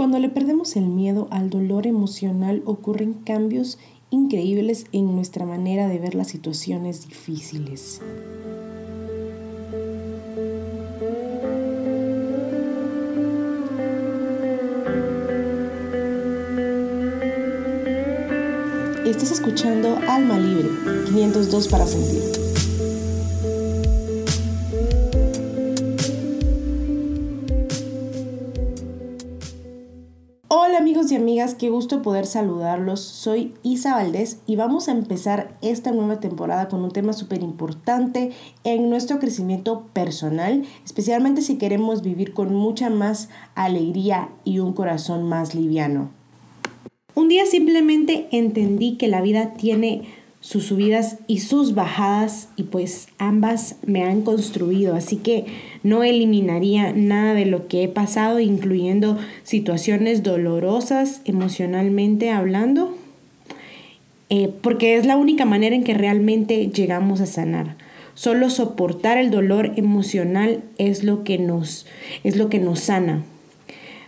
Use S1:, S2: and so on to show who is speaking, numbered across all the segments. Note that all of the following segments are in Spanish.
S1: Cuando le perdemos el miedo al dolor emocional ocurren cambios increíbles en nuestra manera de ver las situaciones difíciles. Estás escuchando Alma Libre, 502 para sentir. Amigos y amigas, qué gusto poder saludarlos. Soy Isa Valdés y vamos a empezar esta nueva temporada con un tema súper importante en nuestro crecimiento personal, especialmente si queremos vivir con mucha más alegría y un corazón más liviano. Un día simplemente entendí que la vida tiene sus subidas y sus bajadas y pues ambas me han construido, así que no eliminaría nada de lo que he pasado, incluyendo situaciones dolorosas emocionalmente hablando, eh, porque es la única manera en que realmente llegamos a sanar. Solo soportar el dolor emocional es lo que nos, es lo que nos sana.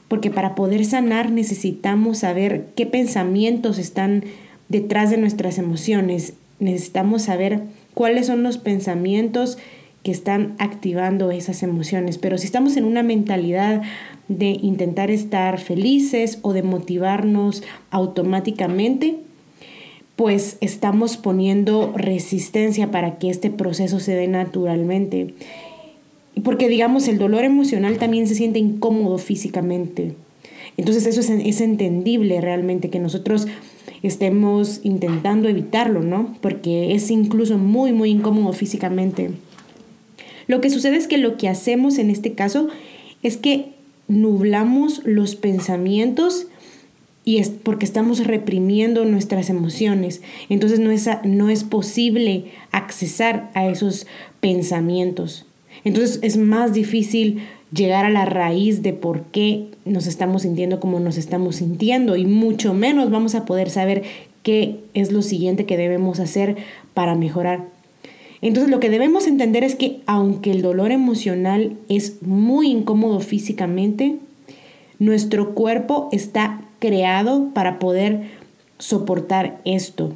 S1: Porque para poder sanar necesitamos saber qué pensamientos están detrás de nuestras emociones. Necesitamos saber cuáles son los pensamientos que están activando esas emociones. Pero si estamos en una mentalidad de intentar estar felices o de motivarnos automáticamente, pues estamos poniendo resistencia para que este proceso se dé naturalmente. Porque digamos, el dolor emocional también se siente incómodo físicamente. Entonces eso es, es entendible realmente que nosotros estemos intentando evitarlo, ¿no? Porque es incluso muy, muy incómodo físicamente. Lo que sucede es que lo que hacemos en este caso es que nublamos los pensamientos y es porque estamos reprimiendo nuestras emociones. Entonces no es, no es posible accesar a esos pensamientos. Entonces es más difícil llegar a la raíz de por qué nos estamos sintiendo como nos estamos sintiendo y mucho menos vamos a poder saber qué es lo siguiente que debemos hacer para mejorar. Entonces lo que debemos entender es que aunque el dolor emocional es muy incómodo físicamente, nuestro cuerpo está creado para poder soportar esto.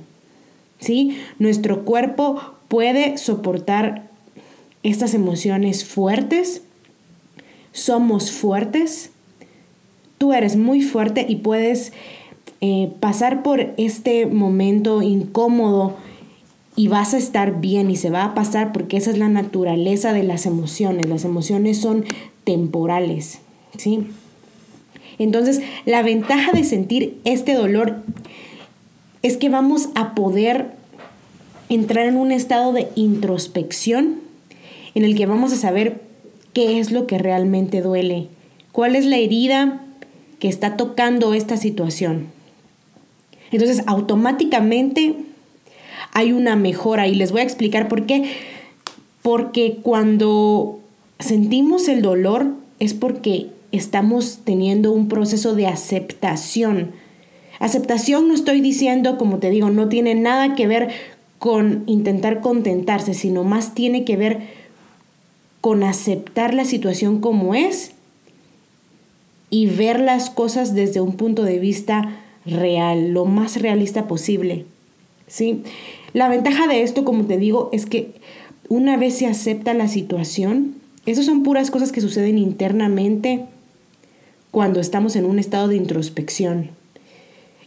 S1: ¿Sí? Nuestro cuerpo puede soportar estas emociones fuertes somos fuertes, tú eres muy fuerte y puedes eh, pasar por este momento incómodo y vas a estar bien y se va a pasar porque esa es la naturaleza de las emociones. Las emociones son temporales, ¿sí? Entonces, la ventaja de sentir este dolor es que vamos a poder entrar en un estado de introspección en el que vamos a saber qué es lo que realmente duele, cuál es la herida que está tocando esta situación. Entonces, automáticamente hay una mejora y les voy a explicar por qué. Porque cuando sentimos el dolor es porque estamos teniendo un proceso de aceptación. Aceptación no estoy diciendo, como te digo, no tiene nada que ver con intentar contentarse, sino más tiene que ver con aceptar la situación como es y ver las cosas desde un punto de vista real, lo más realista posible. ¿sí? La ventaja de esto, como te digo, es que una vez se acepta la situación, esas son puras cosas que suceden internamente cuando estamos en un estado de introspección.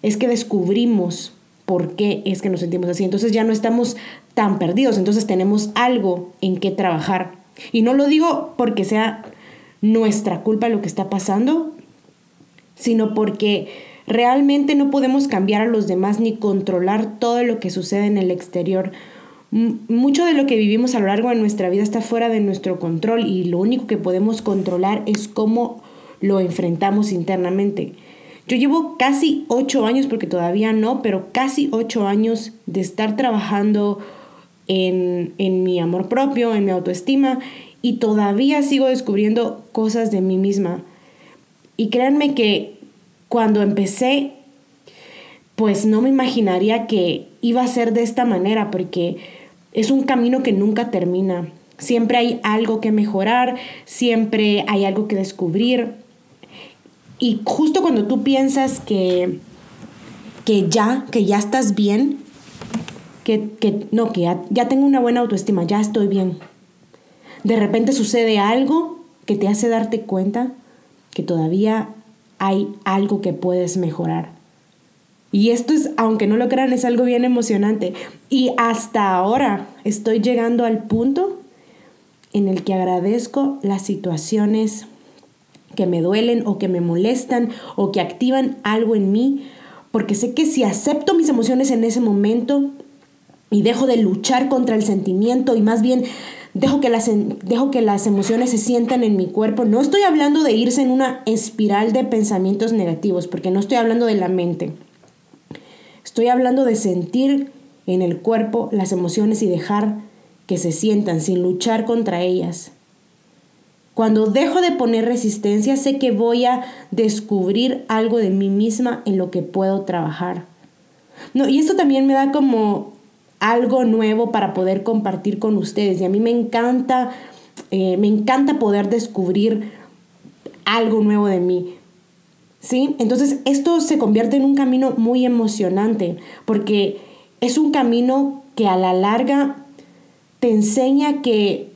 S1: Es que descubrimos por qué es que nos sentimos así. Entonces ya no estamos tan perdidos, entonces tenemos algo en qué trabajar. Y no lo digo porque sea nuestra culpa lo que está pasando, sino porque realmente no podemos cambiar a los demás ni controlar todo lo que sucede en el exterior. Mucho de lo que vivimos a lo largo de nuestra vida está fuera de nuestro control y lo único que podemos controlar es cómo lo enfrentamos internamente. Yo llevo casi ocho años, porque todavía no, pero casi ocho años de estar trabajando en, mi amor propio, en mi autoestima y todavía sigo descubriendo cosas de mí misma. Y créanme que cuando empecé, pues no me imaginaría que iba a ser de esta manera, porque es un camino que nunca termina. Siempre hay algo que mejorar, siempre hay algo que descubrir. Y justo cuando tú piensas que, que ya, que ya estás bien, que, no, que ya, ya tengo una buena autoestima, ya estoy bien. De repente sucede algo que te hace darte cuenta que todavía hay algo que puedes mejorar. Y esto es, aunque no lo crean, es algo bien emocionante. Y hasta ahora estoy llegando al punto en el que agradezco las situaciones que me duelen o que me molestan o que activan algo en mí, porque sé que si acepto mis emociones en ese momento y dejo de luchar contra el sentimiento y más bien dejo que las, dejo que las emociones se sientan en mi cuerpo, no estoy hablando de irse en una espiral de pensamientos negativos, porque no estoy hablando de la mente. Estoy hablando de sentir en el cuerpo las emociones y dejar que se sientan sin luchar contra ellas. Cuando dejo de poner resistencia, sé que voy a descubrir algo de mí misma en lo que puedo trabajar. No, y esto también me da como algo nuevo para poder compartir con ustedes. Y a mí me encanta, eh, me encanta poder descubrir algo nuevo de mí. ¿Sí? Entonces esto se convierte en un camino muy emocionante porque es un camino que a la larga te enseña que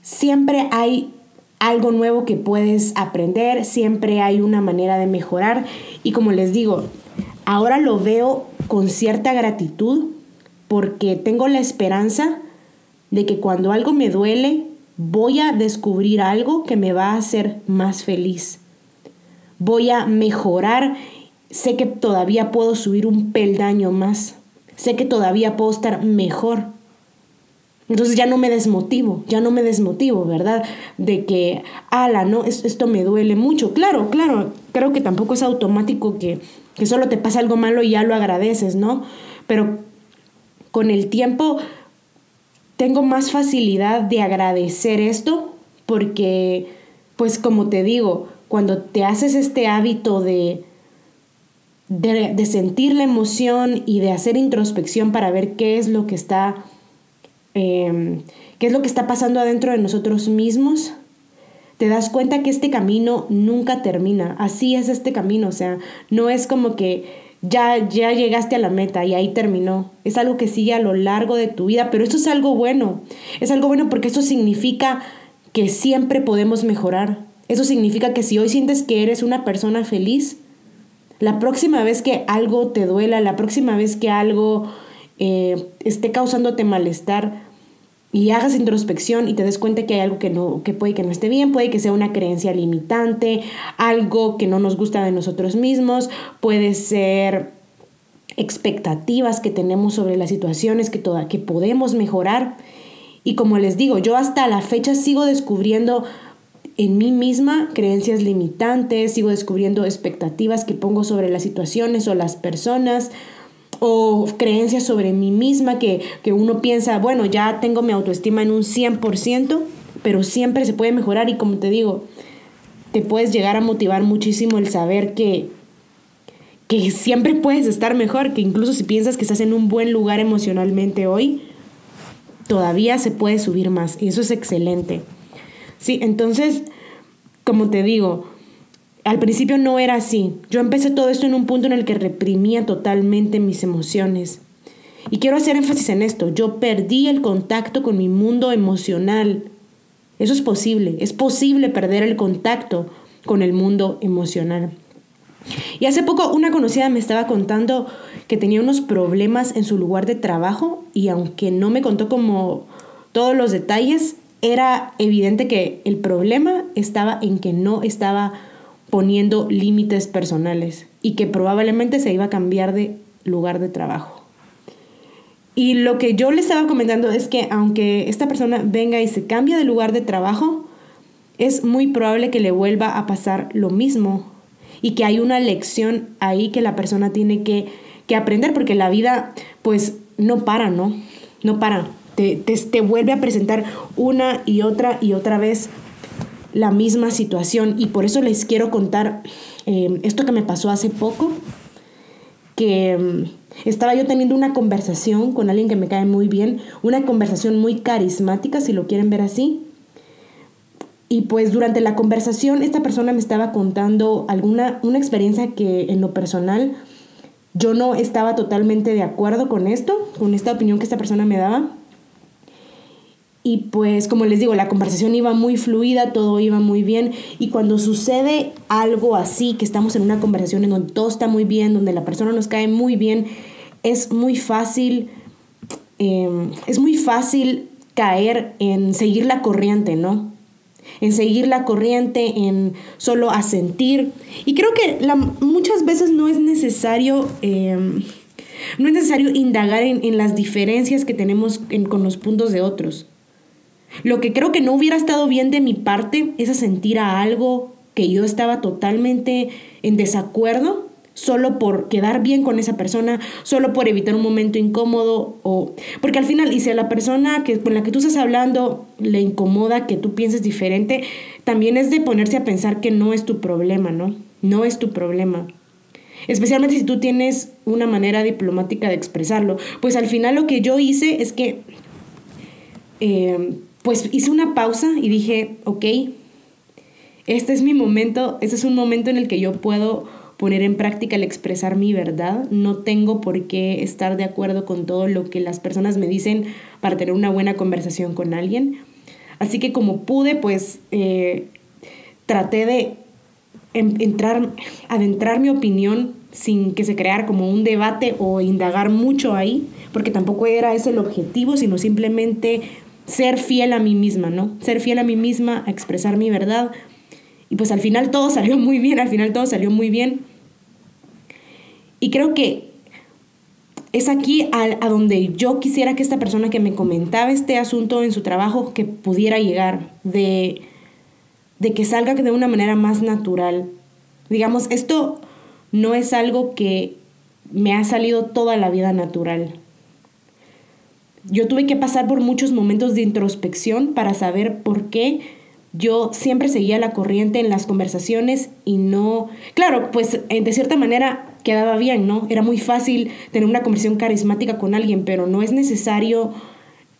S1: siempre hay algo nuevo que puedes aprender, siempre hay una manera de mejorar y como les digo, ahora lo veo con cierta gratitud porque tengo la esperanza de que cuando algo me duele, voy a descubrir algo que me va a hacer más feliz voy a mejorar, sé que todavía puedo subir un peldaño más, sé que todavía puedo estar mejor. Entonces ya no me desmotivo, ya no me desmotivo, ¿verdad? De que, ala, no, esto me duele mucho. Claro, claro, creo que tampoco es automático que, que solo te pasa algo malo y ya lo agradeces, ¿no? Pero con el tiempo tengo más facilidad de agradecer esto porque, pues como te digo, cuando te haces este hábito de, de, sentir la emoción y de hacer introspección para ver qué es lo que está, em, qué es lo que está pasando adentro de nosotros mismos, te das cuenta que este camino nunca termina. Así es este camino, o sea, no es como que ya, ya llegaste a la meta y ahí terminó. Es algo que sigue a lo largo de tu vida, pero eso es algo bueno. Es algo bueno porque eso significa que siempre podemos mejorar. Eso significa que si hoy sientes que eres una persona feliz, la próxima vez que algo te duela, la próxima vez que algo eh, esté causándote malestar y hagas introspección y te des cuenta que hay algo que, no, que puede que no esté bien, puede que sea una creencia limitante, algo que no nos gusta de nosotros mismos, puede ser expectativas que tenemos sobre las situaciones que, toda, que podemos mejorar. Y como les digo, yo hasta la fecha sigo descubriendo en mí misma creencias limitantes, sigo descubriendo expectativas que pongo sobre las situaciones o las personas o creencias sobre mí misma que, que uno piensa, bueno, ya tengo mi autoestima en un 100%, pero siempre se puede mejorar y como te digo, te puedes llegar a motivar muchísimo el saber que, que siempre puedes estar mejor, que incluso si piensas que estás en un buen lugar emocionalmente hoy, todavía se puede subir más y eso es excelente. Sí, entonces, como te digo, al principio no era así. Yo empecé todo esto en un punto en el que reprimía totalmente mis emociones. Y quiero hacer énfasis en esto. Yo perdí el contacto con mi mundo emocional. Eso es posible. Es posible perder el contacto con el mundo emocional. Y hace poco una conocida me estaba contando que tenía unos problemas en su lugar de trabajo y aunque no me contó como todos los detalles, era evidente que el problema estaba en que no estaba poniendo límites personales y que probablemente se iba a cambiar de lugar de trabajo. Y lo que yo le estaba comentando es que aunque esta persona venga y se cambie de lugar de trabajo, es muy probable que le vuelva a pasar lo mismo y que hay una lección ahí que la persona tiene que, que aprender porque la vida pues no para, ¿no? No para te, vuelve a presentar una y otra y otra vez la misma situación. Y por eso les quiero contar em, esto que me pasó hace poco, que em, estaba yo teniendo una conversación con alguien que me cae muy bien, una conversación muy carismática, si lo quieren ver así. Y pues durante la conversación esta persona me estaba contando alguna una experiencia que en lo personal yo no estaba totalmente de acuerdo con esto, con esta opinión que esta persona me daba. Y pues como les digo, la conversación iba muy fluida, todo iba muy bien. Y cuando sucede algo así, que estamos en una conversación en donde todo está muy bien, donde la persona nos cae muy bien, es muy fácil, em, es muy fácil caer en seguir la corriente, ¿no? En seguir la corriente, en solo asentir. Y creo que muchas veces no es necesario... Em, no es necesario indagar en, las diferencias que tenemos con los puntos de otros. Lo que creo que no hubiera estado bien de mi parte es asentir a algo que yo estaba totalmente en desacuerdo solo por quedar bien con esa persona, solo por evitar un momento incómodo o porque al final y si a la persona que con la que tú estás hablando le incomoda que tú pienses diferente, también es de ponerse a pensar que no es tu problema, ¿no? No es tu problema. Especialmente si tú tienes una manera diplomática de expresarlo. Pues al final lo que yo hice es que eh, pues hice una pausa y dije, ok, este es mi momento, este es un momento en el que yo puedo poner en práctica el expresar mi verdad. No tengo por qué estar de acuerdo con todo lo que las personas me dicen para tener una buena conversación con alguien. Así que como pude, pues eh, traté de entrar, adentrar mi opinión sin que se creara como un debate o indagar mucho ahí, porque tampoco era ese el objetivo, sino simplemente ser fiel a mí misma, ¿no? Ser fiel a mí misma, a expresar mi verdad. Y pues al final todo salió muy bien, al final todo salió muy bien. Y creo que es aquí a, donde yo quisiera que esta persona que me comentaba este asunto en su trabajo, que pudiera llegar, de, de que salga de una manera más natural. Digamos, esto no es algo que me ha salido toda la vida natural. Yo tuve que pasar por muchos momentos de introspección para saber por qué yo siempre seguía la corriente en las conversaciones y no, claro, pues de cierta manera quedaba bien, ¿no? Era muy fácil tener una conversación carismática con alguien, pero no es necesario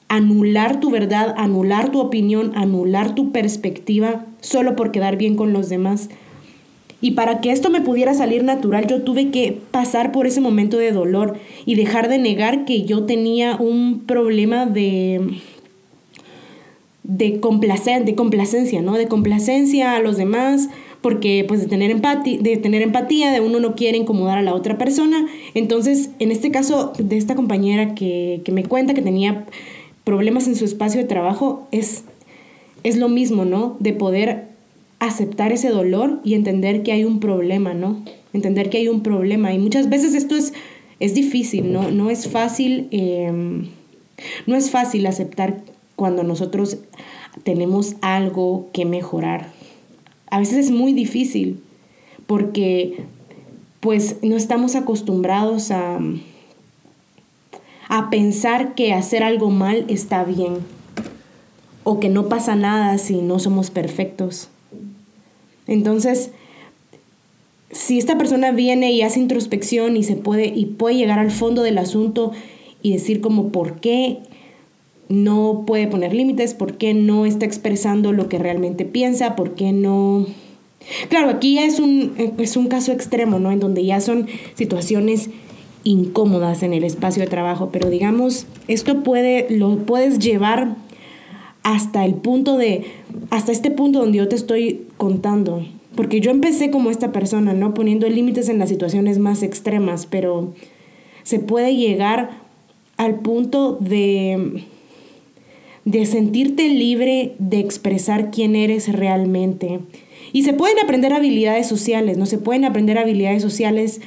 S1: anular tu verdad, anular tu opinión, anular tu perspectiva solo por quedar bien con los demás. Y para que esto me pudiera salir natural, yo tuve que pasar por ese momento de dolor y dejar de negar que yo tenía un problema de de, de complacencia, ¿no? De complacencia a los demás, porque pues de tener, empatía, de tener empatía, de uno no quiere incomodar a la otra persona. Entonces, en este caso de esta compañera que, que me cuenta que tenía problemas en su espacio de trabajo, es, es lo mismo, ¿no? De poder aceptar ese dolor y entender que hay un problema, ¿no? Entender que hay un problema. Y muchas veces esto es, es difícil, ¿no? No es fácil, em, no es fácil aceptar cuando nosotros tenemos algo que mejorar. A veces es muy difícil porque pues no estamos acostumbrados a, a pensar que hacer algo mal está bien o que no pasa nada si no somos perfectos. Entonces, si esta persona viene y hace introspección y se puede y puede llegar al fondo del asunto y decir como por qué no puede poner límites, por qué no está expresando lo que realmente piensa, por qué no Claro, aquí es un, es un caso extremo, ¿no? En donde ya son situaciones incómodas en el espacio de trabajo, pero digamos, esto puede, lo puedes llevar hasta el punto de, hasta este punto donde yo te estoy contando. Porque yo empecé como esta persona, ¿no? Poniendo límites en las situaciones más extremas, pero se puede llegar al punto de, de sentirte libre de expresar quién eres realmente. Y se pueden aprender habilidades sociales, ¿no? Se pueden aprender habilidades sociales,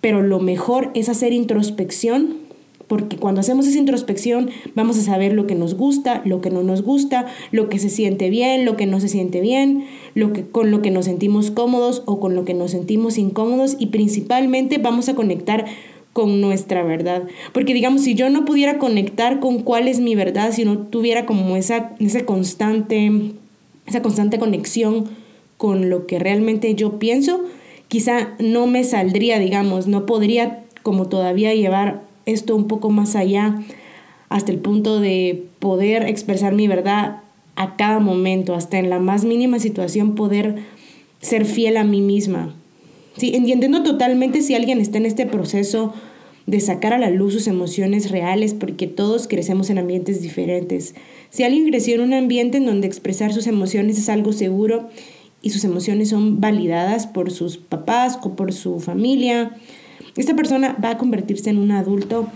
S1: pero lo mejor es hacer introspección porque cuando hacemos esa introspección vamos a saber lo que nos gusta, lo que no nos gusta, lo que se siente bien, lo que no se siente bien, lo que, con lo que nos sentimos cómodos o con lo que nos sentimos incómodos y principalmente vamos a conectar con nuestra verdad. Porque digamos, si yo no pudiera conectar con cuál es mi verdad, si no tuviera como esa, esa, constante, esa constante conexión con lo que realmente yo pienso, quizá no me saldría, digamos, no podría como todavía llevar esto un poco más allá, hasta el punto de poder expresar mi verdad a cada momento, hasta en la más mínima situación, poder ser fiel a mí misma. Sí, entiendo totalmente si alguien está en este proceso de sacar a la luz sus emociones reales, porque todos crecemos en ambientes diferentes. Si alguien creció en un ambiente en donde expresar sus emociones es algo seguro y sus emociones son validadas por sus papás o por su familia, esta persona va a convertirse en un adulto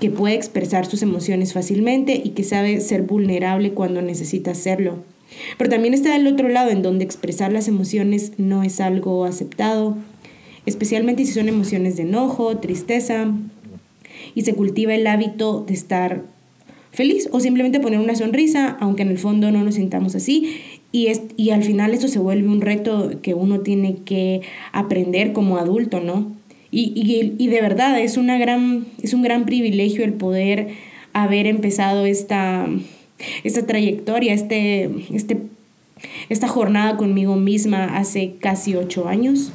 S1: que puede expresar sus emociones fácilmente y que sabe ser vulnerable cuando necesita hacerlo. Pero también está el otro lado, en donde expresar las emociones no es algo aceptado, especialmente si son emociones de enojo, tristeza, y se cultiva el hábito de estar feliz o simplemente poner una sonrisa, aunque en el fondo no nos sintamos así. Y, es, y al final eso se vuelve un reto que uno tiene que aprender como adulto, ¿no? Y, de verdad es, una gran, es un gran privilegio el poder haber empezado esta, esta trayectoria, este, este, esta jornada conmigo misma hace casi ocho años,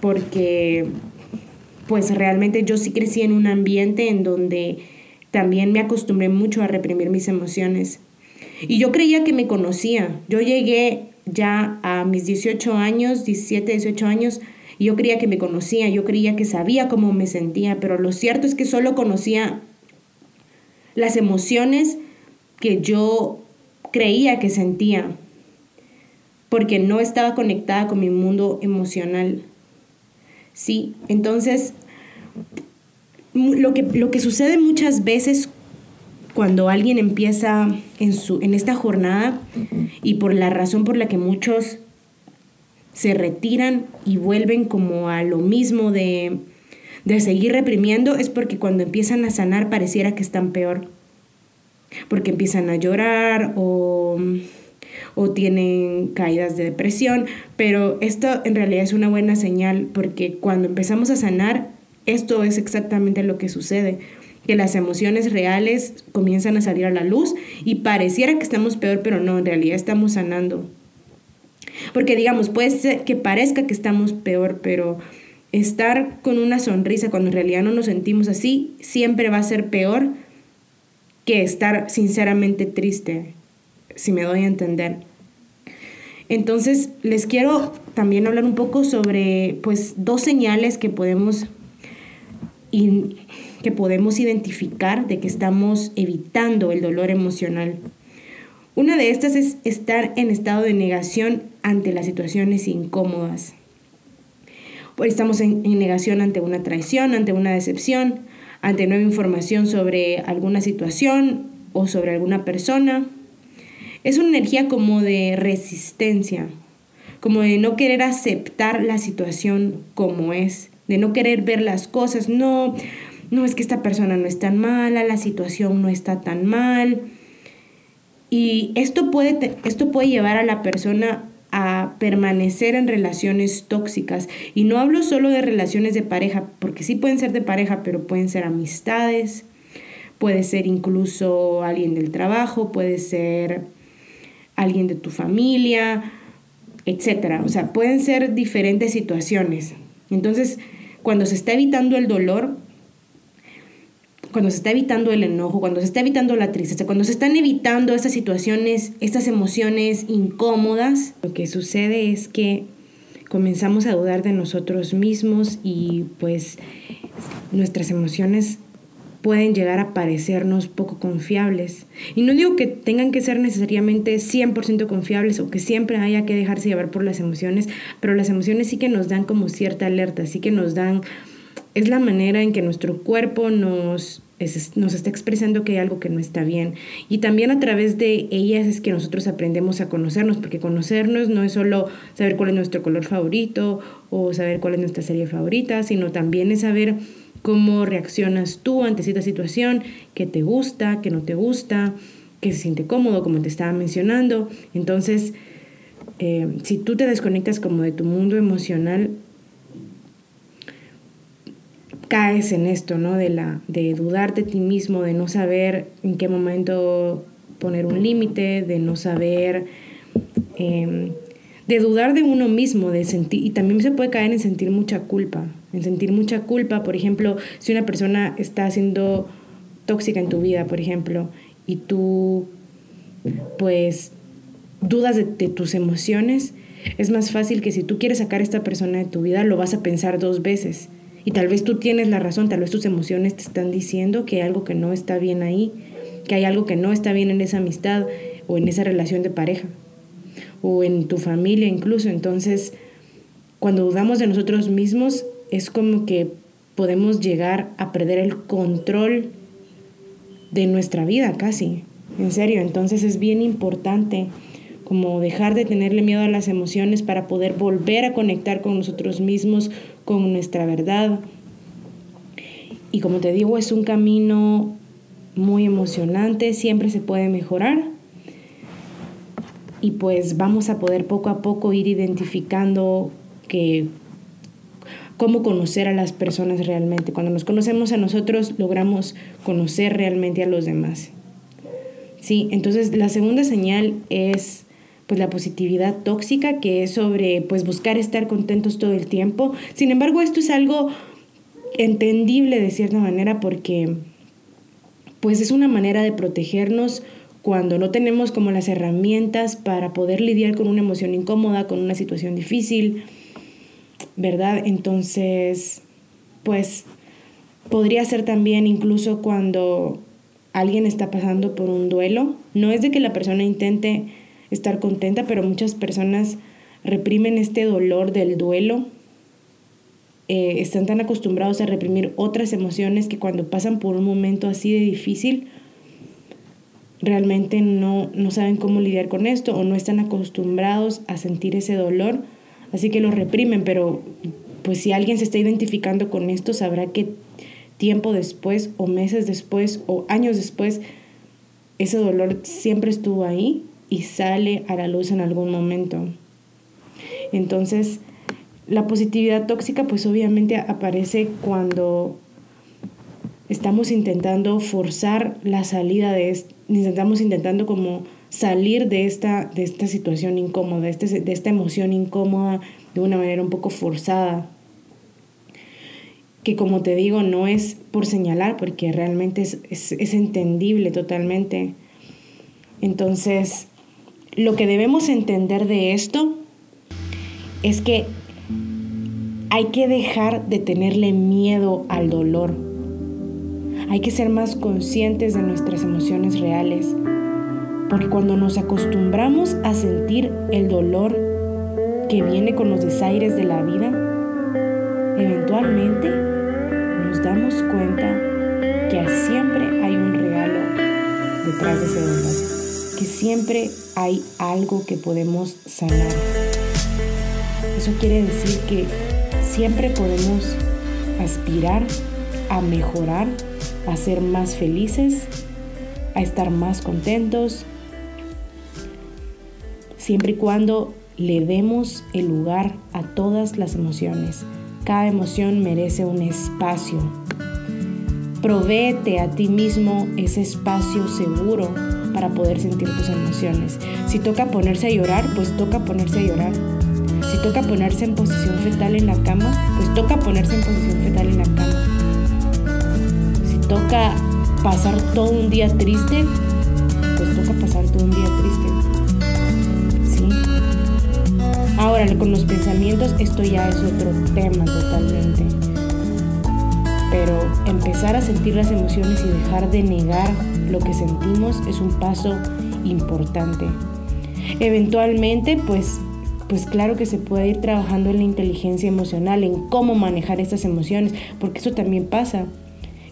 S1: porque pues realmente yo sí crecí en un ambiente en donde también me acostumbré mucho a reprimir mis emociones. Y yo creía que me conocía. Yo llegué ya a mis 18 años, 17, 18 años, yo creía que me conocía, yo creía que sabía cómo me sentía, pero lo cierto es que solo conocía las emociones que yo creía que sentía, porque no estaba conectada con mi mundo emocional. Sí, entonces lo que, lo que sucede muchas veces cuando alguien empieza en, su, en esta jornada y por la razón por la que muchos se retiran y vuelven como a lo mismo de, de seguir reprimiendo es porque cuando empiezan a sanar pareciera que están peor. Porque empiezan a llorar o, o tienen caídas de depresión, pero esto en realidad es una buena señal porque cuando empezamos a sanar, esto es exactamente lo que sucede. Que las emociones reales comienzan a salir a la luz y pareciera que estamos peor, pero no, en realidad estamos sanando. Porque digamos, puede que parezca que estamos peor, pero estar con una sonrisa cuando en realidad no nos sentimos así, siempre va a ser peor que estar sinceramente triste, si me doy a entender. Entonces, les quiero también hablar un poco sobre pues dos señales que podemos que podemos identificar de que estamos evitando el dolor emocional. Una de estas es estar en estado de negación ante las situaciones incómodas. Estamos en negación ante una traición, ante una decepción, ante nueva información sobre alguna situación o sobre alguna persona. Es una energía como de resistencia, como de no querer aceptar la situación como es, de no querer ver las cosas. No, no es que esta persona no es tan mala, la situación no está tan mal. Y esto puede, esto puede llevar a la persona a permanecer en relaciones tóxicas. Y no hablo solo de relaciones de pareja, porque sí pueden ser de pareja, pero pueden ser amistades, puede ser incluso alguien del trabajo, puede ser alguien de tu familia, etc. O sea, pueden ser diferentes situaciones. Entonces, cuando se está evitando el dolor, cuando se está evitando el enojo, cuando se está evitando la tristeza, cuando se están evitando estas situaciones, estas emociones incómodas, lo que sucede es que comenzamos a dudar de nosotros mismos y pues nuestras emociones pueden llegar a parecernos poco confiables. Y no digo que tengan que ser necesariamente 100% confiables o que siempre haya que dejarse llevar por las emociones, pero las emociones sí que nos dan como cierta alerta, sí que nos dan, es la manera en que nuestro cuerpo nos nos está expresando que hay algo que no está bien. Y también a través de ellas es que nosotros aprendemos a conocernos, porque conocernos no es solo saber cuál es nuestro color favorito o saber cuál es nuestra serie favorita, sino también es saber cómo reaccionas tú ante esta situación, qué te gusta, qué no te gusta, qué se siente cómodo, como te estaba mencionando. Entonces, eh, si tú te desconectas como de tu mundo emocional, caes en esto, ¿no? De, la, de dudar de ti mismo, de no saber en qué momento poner un límite, de no saber, em, de dudar de uno mismo, de sentir, y también se puede caer en sentir mucha culpa, en sentir mucha culpa, por ejemplo, si una persona está siendo tóxica en tu vida, por ejemplo, y tú pues dudas de, de tus emociones, es más fácil que si tú quieres sacar a esta persona de tu vida, lo vas a pensar dos veces. Y tal vez tú tienes la razón, tal vez tus emociones te están diciendo que hay algo que no está bien ahí, que hay algo que no está bien en esa amistad o en esa relación de pareja o en tu familia incluso. Entonces, cuando dudamos de nosotros mismos, es como que podemos llegar a perder el control de nuestra vida casi. En serio, entonces es bien importante como dejar de tenerle miedo a las emociones para poder volver a conectar con nosotros mismos, con nuestra verdad. Y como te digo, es un camino muy emocionante, siempre se puede mejorar. Y pues vamos a poder poco a poco ir identificando que cómo conocer a las personas realmente. Cuando nos conocemos a nosotros, logramos conocer realmente a los demás. Sí, entonces la segunda señal es pues la positividad tóxica que es sobre pues buscar estar contentos todo el tiempo. Sin embargo, esto es algo entendible de cierta manera porque pues es una manera de protegernos cuando no tenemos como las herramientas para poder lidiar con una emoción incómoda, con una situación difícil, ¿verdad? Entonces, pues podría ser también incluso cuando alguien está pasando por un duelo, no es de que la persona intente estar contenta, pero muchas personas reprimen este dolor del duelo. Eh, están tan acostumbrados a reprimir otras emociones que cuando pasan por un momento así de difícil, realmente no, no saben cómo lidiar con esto o no están acostumbrados a sentir ese dolor, así que lo reprimen, pero pues si alguien se está identificando con esto, sabrá que tiempo después o meses después o años después, ese dolor siempre estuvo ahí y sale a la luz en algún momento. Entonces, la positividad tóxica pues obviamente aparece cuando estamos intentando forzar la salida de estamos intentando como salir de esta, de esta situación incómoda, de, este, de esta emoción incómoda de una manera un poco forzada. Que como te digo, no es por señalar, porque realmente es, es, es entendible totalmente. Entonces, lo que debemos entender de esto es que hay que dejar de tenerle miedo al dolor. Hay que ser más conscientes de nuestras emociones reales. Porque cuando nos acostumbramos a sentir el dolor que viene con los desaires de la vida, eventualmente nos damos cuenta que siempre hay un regalo detrás de ese dolor que siempre hay algo que podemos sanar. Eso quiere decir que siempre podemos aspirar a mejorar, a ser más felices, a estar más contentos, siempre y cuando le demos el lugar a todas las emociones. Cada emoción merece un espacio. Provéete a ti mismo ese espacio seguro para poder sentir tus emociones. Si toca ponerse a llorar, pues toca ponerse a llorar. Si toca ponerse en posición fetal en la cama, pues toca ponerse en posición fetal en la cama. Si toca pasar todo un día triste, pues toca pasar todo un día triste. ¿Sí? Ahora, con los pensamientos, esto ya es otro tema totalmente. Pero empezar a sentir las emociones y dejar de negar lo que sentimos es un paso importante. Eventualmente, pues, pues claro que se puede ir trabajando en la inteligencia emocional, en cómo manejar estas emociones, porque eso también pasa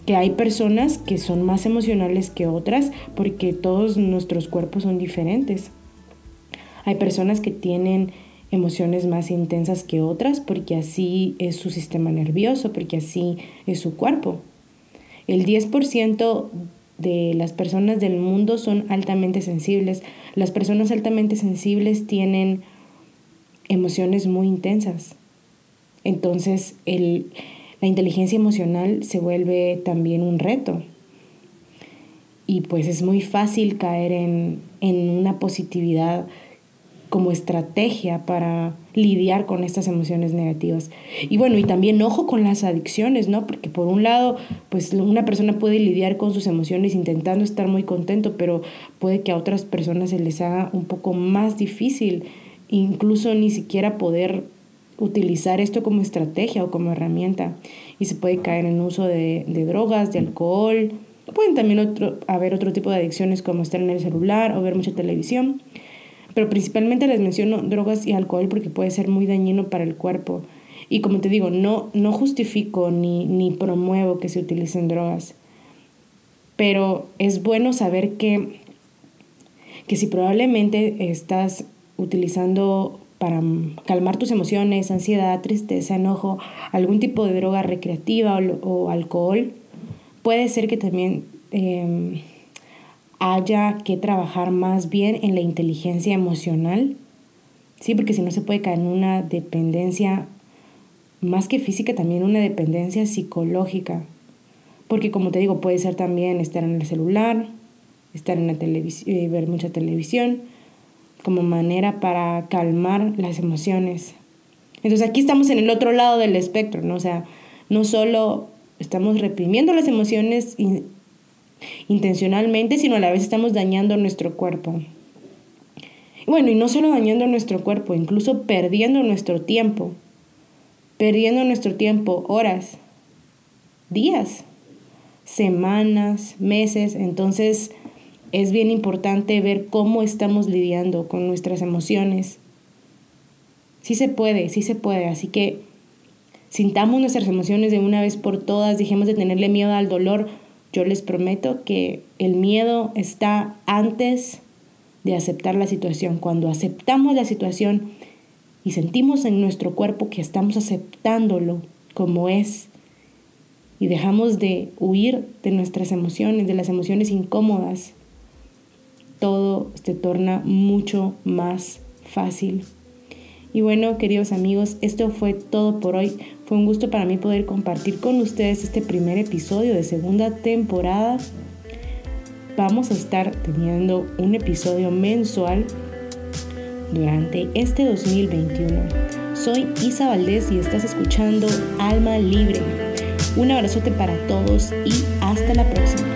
S1: que hay personas que son más emocionales que otras porque todos nuestros cuerpos son diferentes. Hay personas que tienen emociones más intensas que otras porque así es su sistema nervioso, porque así es su cuerpo. El 10% de las personas del mundo son altamente sensibles. Las personas altamente sensibles tienen emociones muy intensas. Entonces la inteligencia emocional se vuelve también un reto. Y pues es muy fácil caer en, en una positividad como estrategia para lidiar con estas emociones negativas. Y bueno, y también ojo con las adicciones, ¿no? Porque por un lado, pues una persona puede lidiar con sus emociones intentando estar muy contento, pero puede que a otras personas se les haga un poco más difícil, incluso ni siquiera poder utilizar esto como estrategia o como herramienta. Y se puede caer en uso de, de drogas, de alcohol. Pueden también otro, haber otro tipo de adicciones como estar en el celular o ver mucha televisión. Pero principalmente les menciono drogas y alcohol porque puede ser muy dañino para el cuerpo. Y como te digo, no, no justifico ni, ni promuevo que se utilicen drogas. Pero es bueno saber que, que si probablemente estás utilizando para calmar tus emociones, ansiedad, tristeza, enojo, algún tipo de droga recreativa o, alcohol, puede ser que también em, haya que trabajar más bien en la inteligencia emocional, ¿sí? Porque si no se puede caer en una dependencia, más que física, también una dependencia psicológica. Porque como te digo, puede ser también estar en el celular, estar en la televisión, eh, ver mucha televisión, como manera para calmar las emociones. Entonces aquí estamos en el otro lado del espectro, ¿no? O sea, no solo estamos reprimiendo las emociones intencionalmente, sino a la vez estamos dañando nuestro cuerpo. Bueno, y no solo dañando nuestro cuerpo, incluso perdiendo nuestro tiempo, perdiendo nuestro tiempo, horas, días, semanas, meses. Entonces es bien importante ver cómo estamos lidiando con nuestras emociones. Sí se puede, sí se puede. Así que sintamos nuestras emociones de una vez por todas, dejemos de tenerle miedo al dolor, yo les prometo que el miedo está antes de aceptar la situación. Cuando aceptamos la situación y sentimos en nuestro cuerpo que estamos aceptándolo como es y dejamos de huir de nuestras emociones, de las emociones incómodas, todo se torna mucho más fácil. Y bueno, queridos amigos, esto fue todo por hoy. Fue un gusto para mí poder compartir con ustedes este primer episodio de segunda temporada. Vamos a estar teniendo un episodio mensual durante este 2021. Soy Isa Valdés y estás escuchando Alma Libre. Un abrazote para todos y hasta la próxima.